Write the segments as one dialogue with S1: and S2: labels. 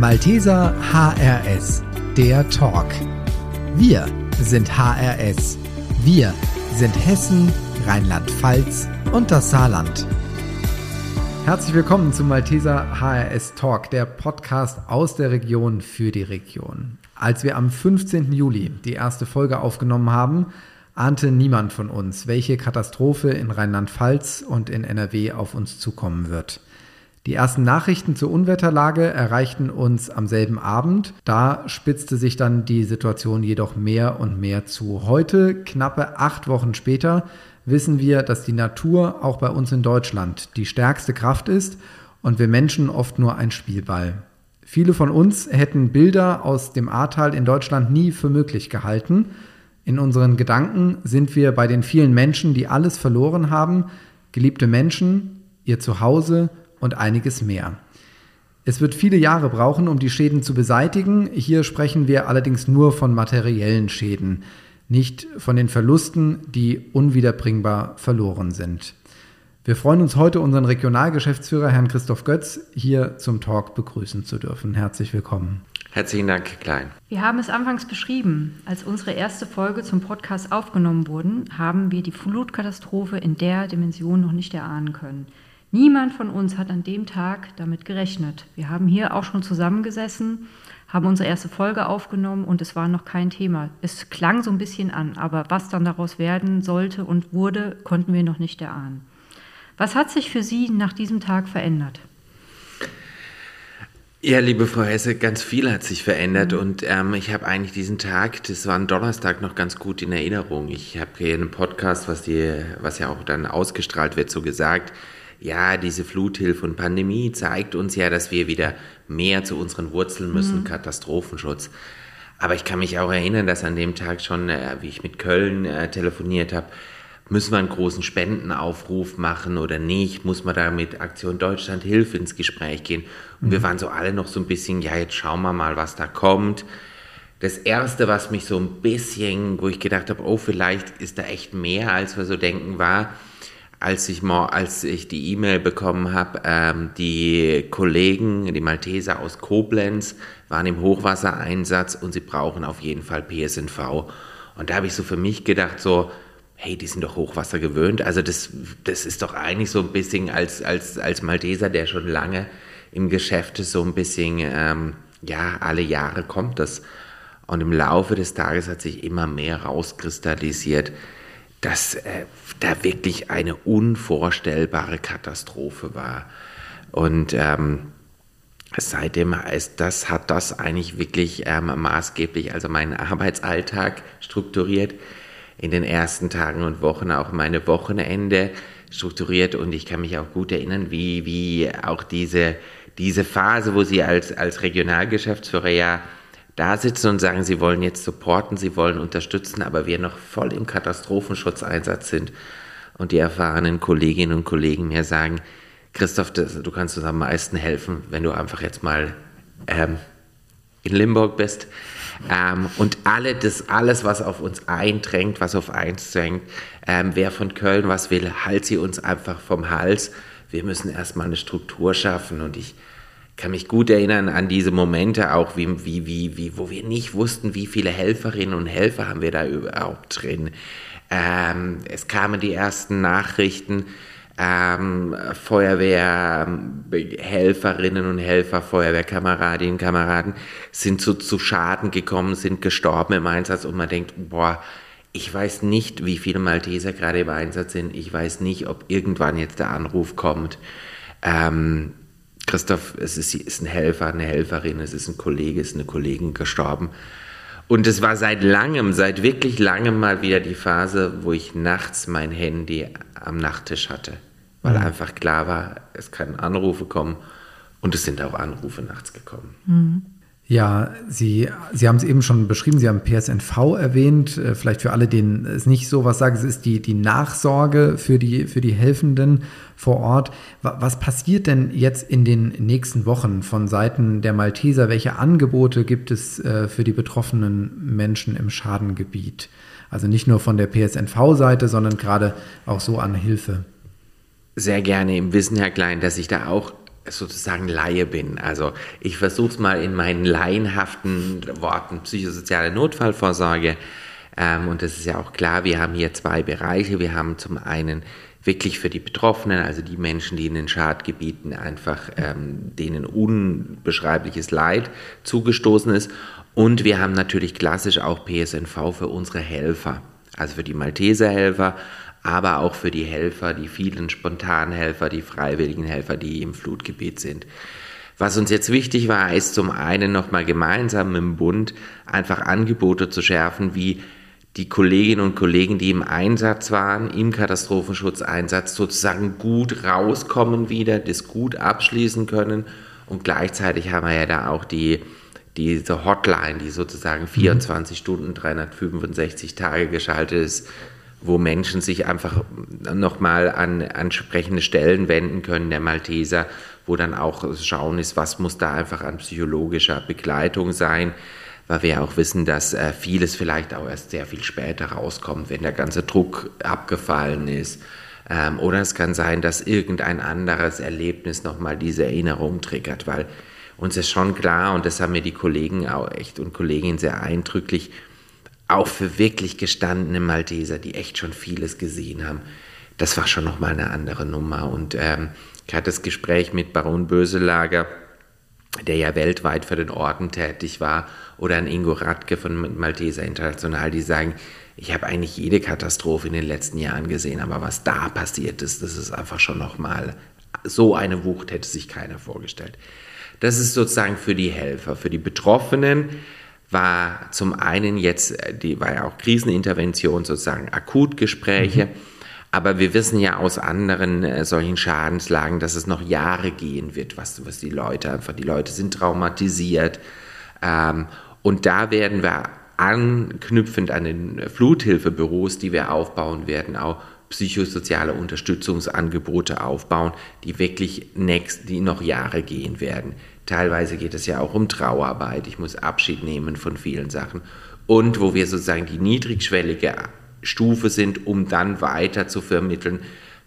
S1: Malteser HRS, der Talk. Wir sind HRS. Wir sind Hessen, Rheinland-Pfalz und das Saarland. Herzlich willkommen zum Malteser HRS Talk, der Podcast aus der Region für die Region. Als wir am 15. Juli die erste Folge aufgenommen haben, ahnte niemand von uns, welche Katastrophe in Rheinland-Pfalz und in NRW auf uns zukommen wird. Die ersten Nachrichten zur Unwetterlage erreichten uns am selben Abend. Da spitzte sich dann die Situation jedoch mehr und mehr zu. Heute, knappe acht Wochen später, wissen wir, dass die Natur auch bei uns in Deutschland die stärkste Kraft ist und wir Menschen oft nur ein Spielball. Viele von uns hätten Bilder aus dem Ahrtal in Deutschland nie für möglich gehalten. In unseren Gedanken sind wir bei den vielen Menschen, die alles verloren haben, geliebte Menschen, ihr Zuhause, und einiges mehr. Es wird viele Jahre brauchen, um die Schäden zu beseitigen. Hier sprechen wir allerdings nur von materiellen Schäden, nicht von den Verlusten, die unwiederbringbar verloren sind. Wir freuen uns heute, unseren Regionalgeschäftsführer Herrn Christoph Götz hier zum Talk begrüßen zu dürfen. Herzlich willkommen.
S2: Herzlichen Dank, Klein.
S3: Wir haben es anfangs beschrieben. Als unsere erste Folge zum Podcast aufgenommen wurde, haben wir die Flutkatastrophe in der Dimension noch nicht erahnen können. Niemand von uns hat an dem Tag damit gerechnet. Wir haben hier auch schon zusammengesessen, haben unsere erste Folge aufgenommen und es war noch kein Thema. Es klang so ein bisschen an, aber was dann daraus werden sollte und wurde, konnten wir noch nicht erahnen. Was hat sich für Sie nach diesem Tag verändert?
S2: Ja, liebe Frau Hesse, ganz viel hat sich verändert und ähm, ich habe eigentlich diesen Tag, das war ein Donnerstag, noch ganz gut in Erinnerung. Ich habe hier in einem Podcast, was, die, was ja auch dann ausgestrahlt wird, so gesagt, ja, diese Fluthilfe und Pandemie zeigt uns ja, dass wir wieder mehr zu unseren Wurzeln müssen, mhm. Katastrophenschutz. Aber ich kann mich auch erinnern, dass an dem Tag schon, äh, wie ich mit Köln äh, telefoniert habe, müssen wir einen großen Spendenaufruf machen oder nicht? Muss man da mit Aktion Deutschland Hilfe ins Gespräch gehen? Und mhm. wir waren so alle noch so ein bisschen, ja, jetzt schauen wir mal, was da kommt. Das erste, was mich so ein bisschen, wo ich gedacht habe, oh, vielleicht ist da echt mehr, als wir so denken, war, als ich, mal, als ich die E-Mail bekommen habe, ähm, die Kollegen, die Malteser aus Koblenz, waren im Hochwassereinsatz und sie brauchen auf jeden Fall PSNV. Und da habe ich so für mich gedacht, so, hey, die sind doch Hochwasser gewöhnt. Also das, das ist doch eigentlich so ein bisschen als, als, als Malteser, der schon lange im Geschäft ist, so ein bisschen, ähm, ja, alle Jahre kommt das. Und im Laufe des Tages hat sich immer mehr rauskristallisiert, dass äh, da wirklich eine unvorstellbare Katastrophe war. Und ähm, seitdem ist das, hat das eigentlich wirklich ähm, maßgeblich also meinen Arbeitsalltag strukturiert. In den ersten Tagen und Wochen auch meine Wochenende strukturiert und ich kann mich auch gut erinnern, wie, wie auch diese, diese Phase, wo Sie als, als Regionalgeschäftsführer ja da sitzen und sagen, sie wollen jetzt supporten, sie wollen unterstützen, aber wir noch voll im Katastrophenschutzeinsatz sind und die erfahrenen Kolleginnen und Kollegen mir sagen, Christoph, das, du kannst uns am meisten helfen, wenn du einfach jetzt mal ähm, in Limburg bist. Ähm, und alle, das, alles, was auf uns eindrängt, was auf eins drängt, ähm, wer von Köln was will, halt sie uns einfach vom Hals. Wir müssen erstmal eine Struktur schaffen und ich kann mich gut erinnern an diese Momente auch, wie, wie, wie, wie, wo wir nicht wussten, wie viele Helferinnen und Helfer haben wir da überhaupt drin. Ähm, es kamen die ersten Nachrichten, ähm, Feuerwehrhelferinnen und Helfer, Feuerwehrkameradinnen und Kameraden sind zu, zu Schaden gekommen, sind gestorben im Einsatz und man denkt, boah, ich weiß nicht, wie viele Malteser gerade im Einsatz sind. Ich weiß nicht, ob irgendwann jetzt der Anruf kommt. Ähm, Christoph, es ist, ist ein Helfer, eine Helferin, es ist ein Kollege, es ist eine Kollegin gestorben. Und es war seit langem, seit wirklich langem mal wieder die Phase, wo ich nachts mein Handy am Nachttisch hatte. Weil mhm. einfach klar war, es können Anrufe kommen und es sind auch Anrufe nachts gekommen. Mhm.
S1: Ja, Sie, Sie haben es eben schon beschrieben, Sie haben PSNV erwähnt. Äh, vielleicht für alle, denen es nicht so was sagt, es ist die, die Nachsorge für die, für die Helfenden vor Ort. Was passiert denn jetzt in den nächsten Wochen von Seiten der Malteser? Welche Angebote gibt es äh, für die betroffenen Menschen im Schadengebiet? Also nicht nur von der PSNV-Seite, sondern gerade auch so an Hilfe.
S2: Sehr gerne im Wissen, Herr Klein, dass ich da auch sozusagen Laie bin. Also ich versuche es mal in meinen laienhaften Worten psychosoziale Notfallvorsorge. Ähm, und das ist ja auch klar, wir haben hier zwei Bereiche. Wir haben zum einen wirklich für die Betroffenen, also die Menschen, die in den Schadgebieten einfach ähm, denen unbeschreibliches Leid zugestoßen ist. Und wir haben natürlich klassisch auch PSNV für unsere Helfer, also für die Malteserhelfer, aber auch für die Helfer, die vielen Spontanhelfer, die freiwilligen Helfer, die im Flutgebiet sind. Was uns jetzt wichtig war, ist zum einen nochmal gemeinsam im Bund einfach Angebote zu schärfen, wie die Kolleginnen und Kollegen, die im Einsatz waren, im Katastrophenschutzeinsatz, sozusagen gut rauskommen wieder, das gut abschließen können. Und gleichzeitig haben wir ja da auch die, diese Hotline, die sozusagen 24 mhm. Stunden, 365 Tage geschaltet ist, wo Menschen sich einfach nochmal an entsprechende Stellen wenden können, der Malteser, wo dann auch schauen ist, was muss da einfach an psychologischer Begleitung sein, weil wir auch wissen, dass äh, vieles vielleicht auch erst sehr viel später rauskommt, wenn der ganze Druck abgefallen ist. Ähm, oder es kann sein, dass irgendein anderes Erlebnis nochmal diese Erinnerung triggert, weil uns ist schon klar, und das haben mir die Kollegen auch echt und Kolleginnen sehr eindrücklich auch für wirklich gestandene Malteser, die echt schon vieles gesehen haben, das war schon nochmal eine andere Nummer. Und ähm, ich hatte das Gespräch mit Baron Böselager, der ja weltweit für den Orden tätig war, oder an Ingo Radke von Malteser International, die sagen, ich habe eigentlich jede Katastrophe in den letzten Jahren gesehen, aber was da passiert ist, das ist einfach schon nochmal, so eine Wucht hätte sich keiner vorgestellt. Das ist sozusagen für die Helfer, für die Betroffenen war zum einen jetzt, äh, die war ja auch Krisenintervention, sozusagen Akutgespräche. Mhm. Aber wir wissen ja aus anderen äh, solchen Schadenslagen, dass es noch Jahre gehen wird, was, was die Leute einfach, die Leute sind traumatisiert. Ähm, und da werden wir anknüpfend an den Fluthilfebüros, die wir aufbauen werden, auch psychosoziale Unterstützungsangebote aufbauen, die wirklich next, die noch Jahre gehen werden. Teilweise geht es ja auch um Trauerarbeit. Ich muss Abschied nehmen von vielen Sachen. Und wo wir sozusagen die niedrigschwellige Stufe sind, um dann weiter zu vermitteln,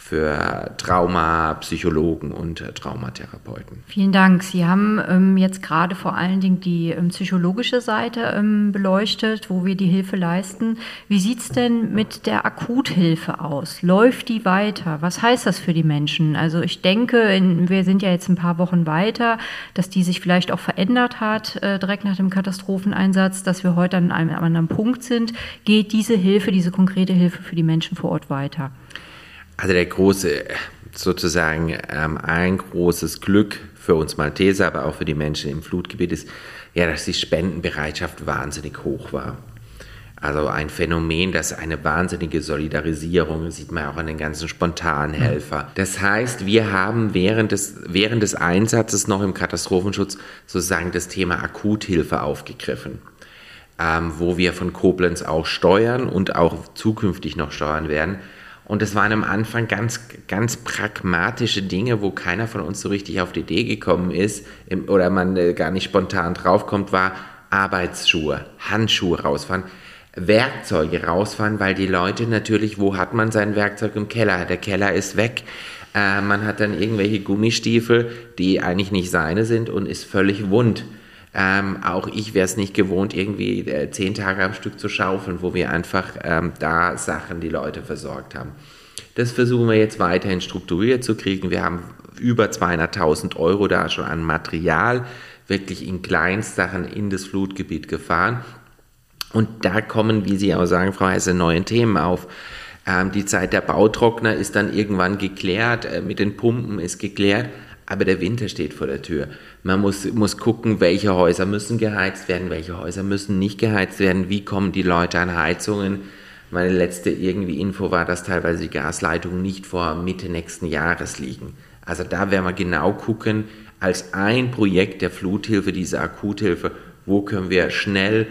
S2: für Traumapsychologen und äh, Traumatherapeuten.
S3: Vielen Dank. Sie haben ähm, jetzt gerade vor allen Dingen die ähm, psychologische Seite ähm, beleuchtet, wo wir die Hilfe leisten. Wie sieht es denn mit der Akuthilfe aus? Läuft die weiter? Was heißt das für die Menschen? Also ich denke, in, wir sind ja jetzt ein paar Wochen weiter, dass die sich vielleicht auch verändert hat, äh, direkt nach dem Katastropheneinsatz, dass wir heute an einem anderen Punkt sind. Geht diese Hilfe, diese konkrete Hilfe für die Menschen vor Ort weiter?
S2: Also der große, sozusagen ähm, ein großes Glück für uns Malteser, aber auch für die Menschen im Flutgebiet ist, ja, dass die Spendenbereitschaft wahnsinnig hoch war. Also ein Phänomen, das eine wahnsinnige Solidarisierung, sieht man auch an den ganzen Spontanhelfer. Das heißt, wir haben während des, während des Einsatzes noch im Katastrophenschutz sozusagen das Thema Akuthilfe aufgegriffen, ähm, wo wir von Koblenz auch steuern und auch zukünftig noch steuern werden und es waren am Anfang ganz, ganz pragmatische Dinge, wo keiner von uns so richtig auf die Idee gekommen ist oder man äh, gar nicht spontan draufkommt, war Arbeitsschuhe, Handschuhe rausfahren, Werkzeuge rausfahren, weil die Leute natürlich, wo hat man sein Werkzeug im Keller? Der Keller ist weg. Äh, man hat dann irgendwelche Gummistiefel, die eigentlich nicht seine sind und ist völlig wund. Ähm, auch ich wäre es nicht gewohnt, irgendwie äh, zehn Tage am Stück zu schaufeln, wo wir einfach ähm, da Sachen die Leute versorgt haben. Das versuchen wir jetzt weiterhin strukturiert zu kriegen. Wir haben über 200.000 Euro da schon an Material wirklich in Kleinstsachen in das Flutgebiet gefahren. Und da kommen, wie Sie auch sagen, Frau Hesse, neue Themen auf. Ähm, die Zeit der Bautrockner ist dann irgendwann geklärt, äh, mit den Pumpen ist geklärt aber der Winter steht vor der Tür. Man muss, muss gucken, welche Häuser müssen geheizt werden, welche Häuser müssen nicht geheizt werden, wie kommen die Leute an Heizungen. Meine letzte irgendwie Info war, dass teilweise die Gasleitungen nicht vor Mitte nächsten Jahres liegen. Also da werden wir genau gucken, als ein Projekt der Fluthilfe, diese Akuthilfe, wo können wir schnell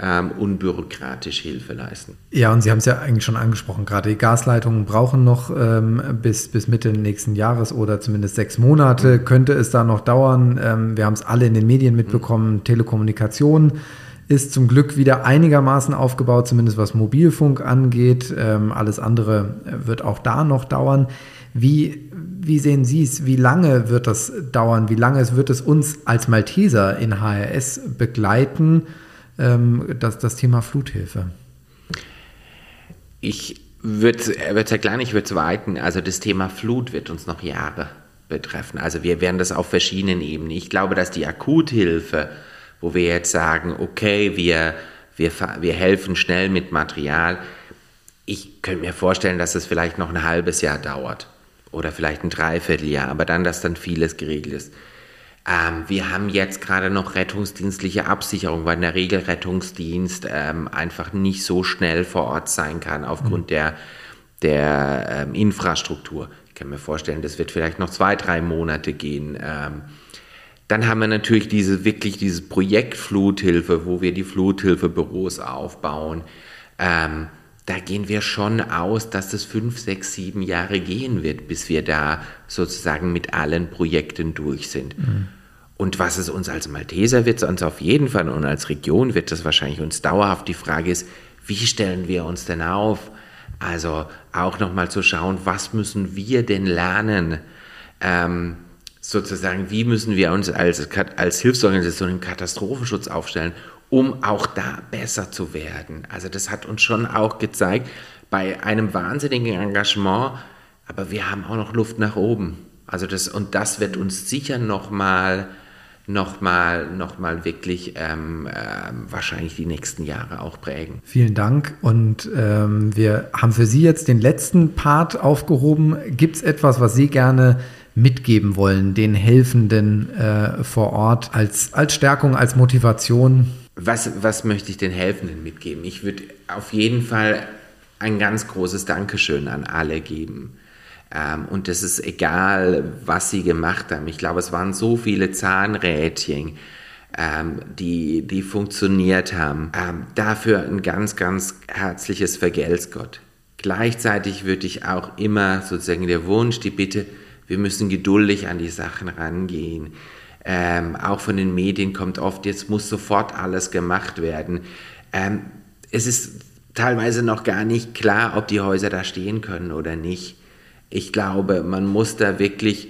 S2: ähm, unbürokratisch Hilfe leisten.
S1: Ja, und Sie haben es ja eigentlich schon angesprochen, gerade die Gasleitungen brauchen noch ähm, bis, bis Mitte nächsten Jahres oder zumindest sechs Monate. Mhm. Könnte es da noch dauern? Ähm, wir haben es alle in den Medien mitbekommen, mhm. Telekommunikation ist zum Glück wieder einigermaßen aufgebaut, zumindest was Mobilfunk angeht. Ähm, alles andere wird auch da noch dauern. Wie, wie sehen Sie es? Wie lange wird das dauern? Wie lange wird es uns als Malteser in HRS begleiten, ähm, das, das Thema Fluthilfe?
S2: Ich würde es ja klein, ich würde es weiten. Also das Thema Flut wird uns noch Jahre betreffen. Also wir werden das auf verschiedenen Ebenen. Ich glaube, dass die Akuthilfe, wo wir jetzt sagen, okay, wir, wir, wir helfen schnell mit Material, ich könnte mir vorstellen, dass es vielleicht noch ein halbes Jahr dauert oder vielleicht ein Dreivierteljahr, aber dann, dass dann vieles geregelt ist. Ähm, wir haben jetzt gerade noch rettungsdienstliche Absicherung, weil der Regelrettungsdienst ähm, einfach nicht so schnell vor Ort sein kann aufgrund mhm. der, der ähm, Infrastruktur. Ich kann mir vorstellen, das wird vielleicht noch zwei, drei Monate gehen. Ähm, dann haben wir natürlich diese wirklich dieses Projekt Fluthilfe, wo wir die Fluthilfebüros aufbauen. Da gehen wir schon aus, dass es fünf, sechs, sieben Jahre gehen wird, bis wir da sozusagen mit allen Projekten durch sind. Mhm. Und was es uns als Malteser wird, uns auf jeden Fall und als Region wird das wahrscheinlich uns dauerhaft. Die Frage ist, wie stellen wir uns denn auf? Also auch nochmal zu schauen, was müssen wir denn lernen? Ähm, sozusagen, wie müssen wir uns als, als Hilfsorganisation im Katastrophenschutz aufstellen, um auch da besser zu werden. Also das hat uns schon auch gezeigt, bei einem wahnsinnigen Engagement, aber wir haben auch noch Luft nach oben. Also das, und das wird uns sicher nochmal noch mal, noch mal wirklich ähm, äh, wahrscheinlich die nächsten Jahre auch prägen.
S1: Vielen Dank. Und ähm, wir haben für Sie jetzt den letzten Part aufgehoben. Gibt es etwas, was Sie gerne mitgeben wollen, den Helfenden äh, vor Ort als, als Stärkung, als Motivation?
S2: Was, was möchte ich den Helfenden mitgeben? Ich würde auf jeden Fall ein ganz großes Dankeschön an alle geben. Ähm, und es ist egal, was sie gemacht haben. Ich glaube, es waren so viele Zahnrädchen, ähm, die, die funktioniert haben. Ähm, dafür ein ganz, ganz herzliches Vergelt's Gott. Gleichzeitig würde ich auch immer sozusagen der Wunsch, die Bitte, wir müssen geduldig an die Sachen rangehen. Ähm, auch von den Medien kommt oft, jetzt muss sofort alles gemacht werden. Ähm, es ist teilweise noch gar nicht klar, ob die Häuser da stehen können oder nicht. Ich glaube, man muss da wirklich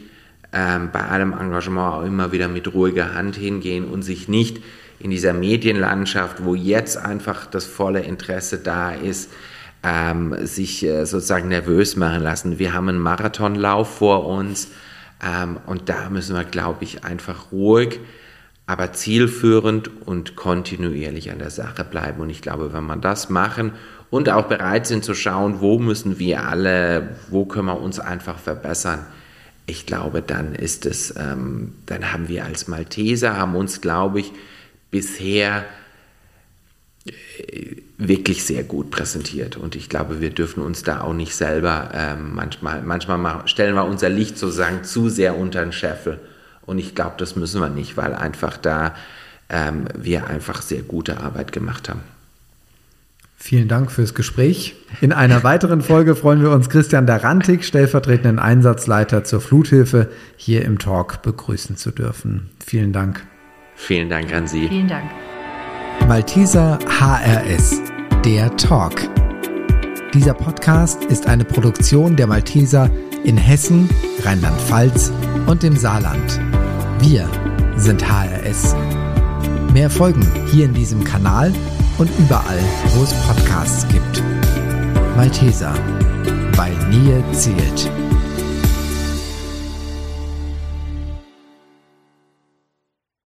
S2: ähm, bei allem Engagement auch immer wieder mit ruhiger Hand hingehen und sich nicht in dieser Medienlandschaft, wo jetzt einfach das volle Interesse da ist, ähm, sich äh, sozusagen nervös machen lassen. Wir haben einen Marathonlauf vor uns und da müssen wir, glaube ich, einfach ruhig, aber zielführend und kontinuierlich an der Sache bleiben. Und ich glaube, wenn wir das machen und auch bereit sind zu schauen, wo müssen wir alle, wo können wir uns einfach verbessern, ich glaube, dann ist es, ähm, dann haben wir als Malteser, haben uns, glaube ich, bisher äh, wirklich sehr gut präsentiert. Und ich glaube, wir dürfen uns da auch nicht selber ähm, manchmal, manchmal stellen wir unser Licht sozusagen zu sehr unter den Scheffel. Und ich glaube, das müssen wir nicht, weil einfach da ähm, wir einfach sehr gute Arbeit gemacht haben.
S1: Vielen Dank fürs Gespräch. In einer weiteren Folge freuen wir uns Christian Darantik, stellvertretenden Einsatzleiter zur Fluthilfe, hier im Talk begrüßen zu dürfen. Vielen Dank.
S2: Vielen Dank an Sie.
S3: Vielen Dank.
S1: Malteser HRS, der Talk. Dieser Podcast ist eine Produktion der Malteser in Hessen, Rheinland-Pfalz und dem Saarland. Wir sind HRS. Mehr Folgen hier in diesem Kanal und überall, wo es Podcasts gibt. Malteser, weil Nähe zählt.